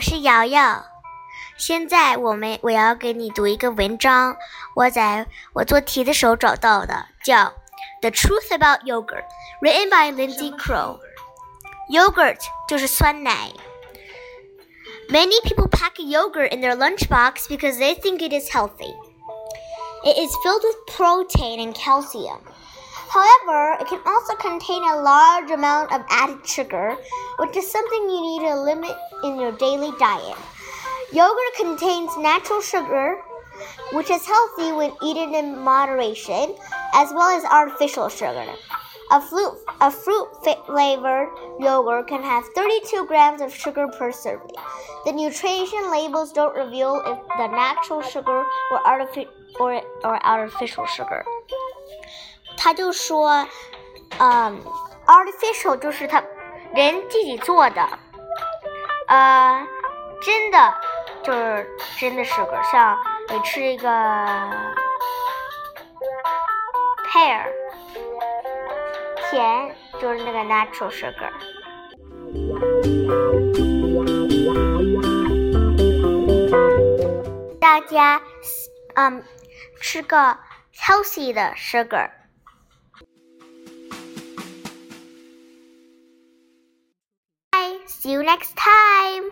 是瑶瑶。现在我们我要给你读一个文章，我在我做题的时候找到的，叫《The Truth About Yogurt》，written by Lindsay Crow。Yogurt 就是酸奶。Many people pack yogurt in their lunchbox because they think it is healthy. It is filled with protein and calcium. However, it can also contain a large amount of added sugar, which is something you need to limit in your daily diet. Yogurt contains natural sugar, which is healthy when eaten in moderation, as well as artificial sugar. A fruit, a fruit flavored yogurt can have 32 grams of sugar per serving. The nutrition labels don't reveal if the natural sugar or, or, or artificial sugar. 他就说，嗯，artificial 就是他人自己做的，呃，真的就是真的 sugar，像你吃一个 pear，甜就是那个 natural sugar。大家，嗯，吃个 healthy 的 sugar。see you next time.